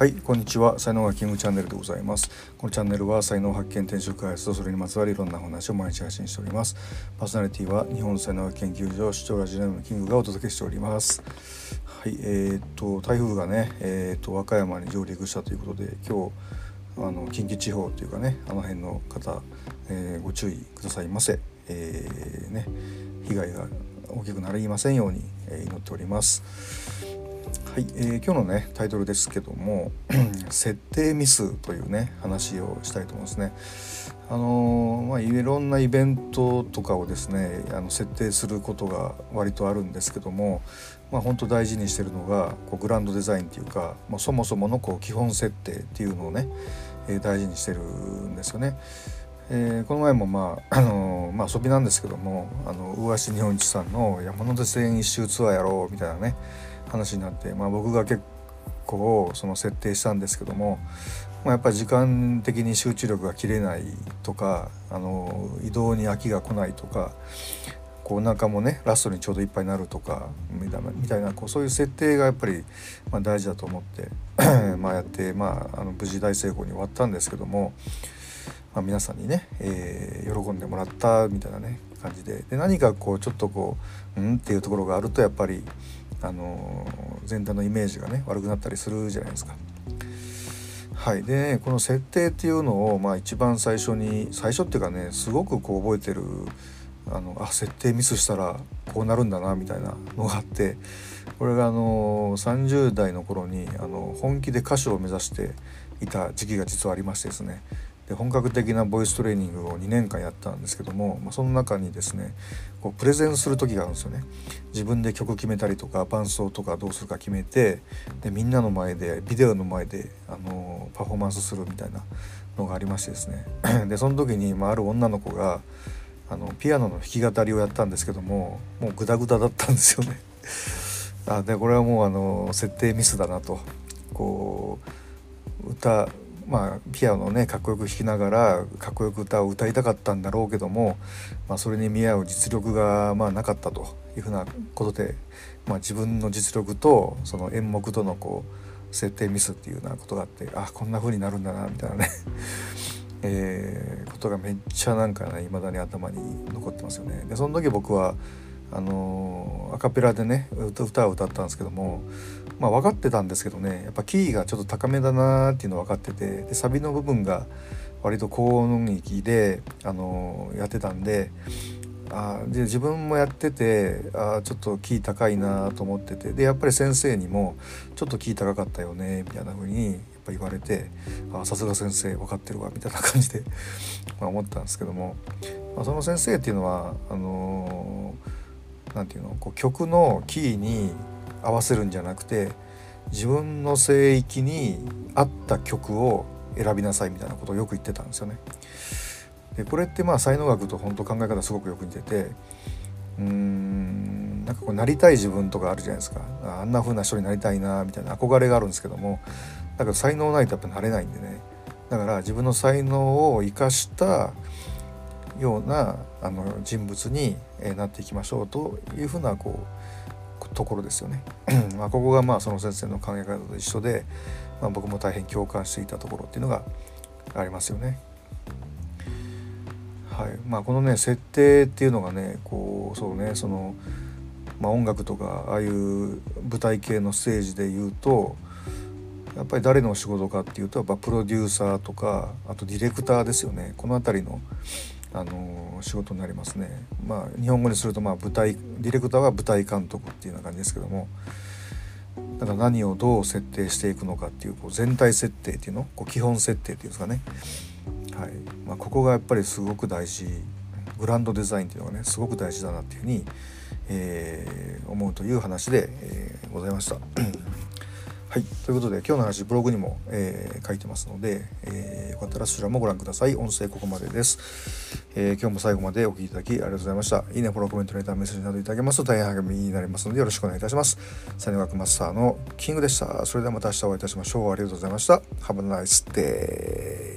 はいこんにちは。才能がキングチャンネルでございます。このチャンネルは才能発見転職開発とそれにまつわるいろんな話を毎日配信しております。パーソナリティは日本才能学研究所視聴ラジオネームのキングがお届けしております。はいえー、っと台風がねえー、っと和歌山に上陸したということで今日あの近畿地方というかねあの辺の方、えー、ご注意くださいませ、えーね、被害が大きくなりませんように、え祈っております。はい、えー、今日のねタイトルですけども 設定ミスというね話をしたいと思いますね。あのー、まあいろんなイベントとかをですねあの設定することが割とあるんですけども、まあ本当大事にしてるのがこうグランドデザインっていうか、まあ、そもそものこう基本設定っていうのをね、えー、大事にしてるんですよね。えー、この前もまあ、あのー、まあ、遊びなんですけどもあの魚足日本一さんの山手線一周ツアーやろうみたいなね話になって、まあ、僕が結構その設定したんですけども、まあ、やっぱり時間的に集中力が切れないとかあの移動に飽きが来ないとかこうお腹もねラストにちょうどいっぱいになるとかみたいなこうそういう設定がやっぱり、まあ、大事だと思って まあやって、まあ、あの無事大成功に終わったんですけども、まあ、皆さんにね、えー、喜んでもらったみたいなね感じで。で何かこうちょっとこううん？っていうところがあるとやっぱりあの全体のイメージがね悪くなったりするじゃないですか。はい、で、この設定っていうのを、まあ、一番最初に最初っていうかねすごくこう覚えてるあのあ設定ミスしたらこうなるんだなみたいなのがあってこれがあの30代の頃にあの本気で歌手を目指していた時期が実はありましてですねで本格的なボイストレーニングを2年間やったんですけども、まあ、その中にですねこうプレゼンする時があるんですよね。自分で曲決めたりとか伴奏とかどうするか決めてでみんなの前でビデオの前であのパフォーマンスするみたいなのがありましてですね。でその時に、まあ、ある女の子があのピアノの弾き語りをやったんですけどももうグダグダだったんですよね。あでこれはもうあの設定ミスだなとこう歌まあ、ピアノをねかっこよく弾きながらかっこよく歌を歌いたかったんだろうけども、まあ、それに見合う実力がまあなかったというふうなことで、まあ、自分の実力とその演目とのこう設定ミスっていうようなことがあってあこんな風になるんだなみたいなね えー、ことがめっちゃなんかね未だに頭に残ってますよね。でその時僕はあのアカペラでね歌を歌ったんですけどもまあ分かってたんですけどねやっぱキーがちょっと高めだなっていうの分かっててでサビの部分が割と高音域で、あのやってたんであで自分もやっててあちょっとキー高いなと思っててでやっぱり先生にも「ちょっとキー高かったよね」みたいな風にやっぱ言われて「あさすが先生分かってるわ」みたいな感じで ま思ったんですけども、まあ、その先生っていうのはあのー何て言うのこう曲のキーに合わせるんじゃなくて自分の声域に合った曲を選びなさいみたいなことをよく言ってたんですよね。でこれってまあ才能学と本当考え方すごくよく似ててうーんなんかこうなりたい自分とかあるじゃないですかあんな風な人になりたいなみたいな憧れがあるんですけどもだから才能ないとやっぱなれないんでねだから自分の才能を生かしたようなあの人物になっていきましょうというふうなこうところですよね。まあここがまあその先生の考え方と一緒で、まあ、僕も大変共感していたところっていうのがありますよね。はいまあ、このね設定っていうのがねこうそうねその、まあ、音楽とかああいう舞台系のステージで言うとやっぱり誰の仕事かっていうとやっぱプロデューサーとかあとディレクターですよねこの辺りのあの仕事になりますね。まあ日本語にするとまあ舞台ディレクターは舞台監督っていうような感じですけどもだから何をどう設定していくのかっていうこう全体設定っていうの？こう基本設定っていうんですかね、はいまあ、ここがやっぱりすごく大事グランドデザインっていうのがねすごく大事だなっていうふうに、えー、思うという話で、えー、ございました。はい。ということで、今日の話、ブログにも、えー、書いてますので、えー、よかったらそちらもご覧ください。音声ここまでです。えー、今日も最後までお聴きいただきありがとうございました。いいね、フォロー、コメント、レター、メッセージなどいただけますと大変励みになりますので、よろしくお願いいたします。サニワークマスターのキングでした。それではまた明日お会いいたしましょう。ありがとうございました。Have a nice day.